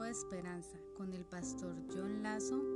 De Esperanza con el pastor John Lazo.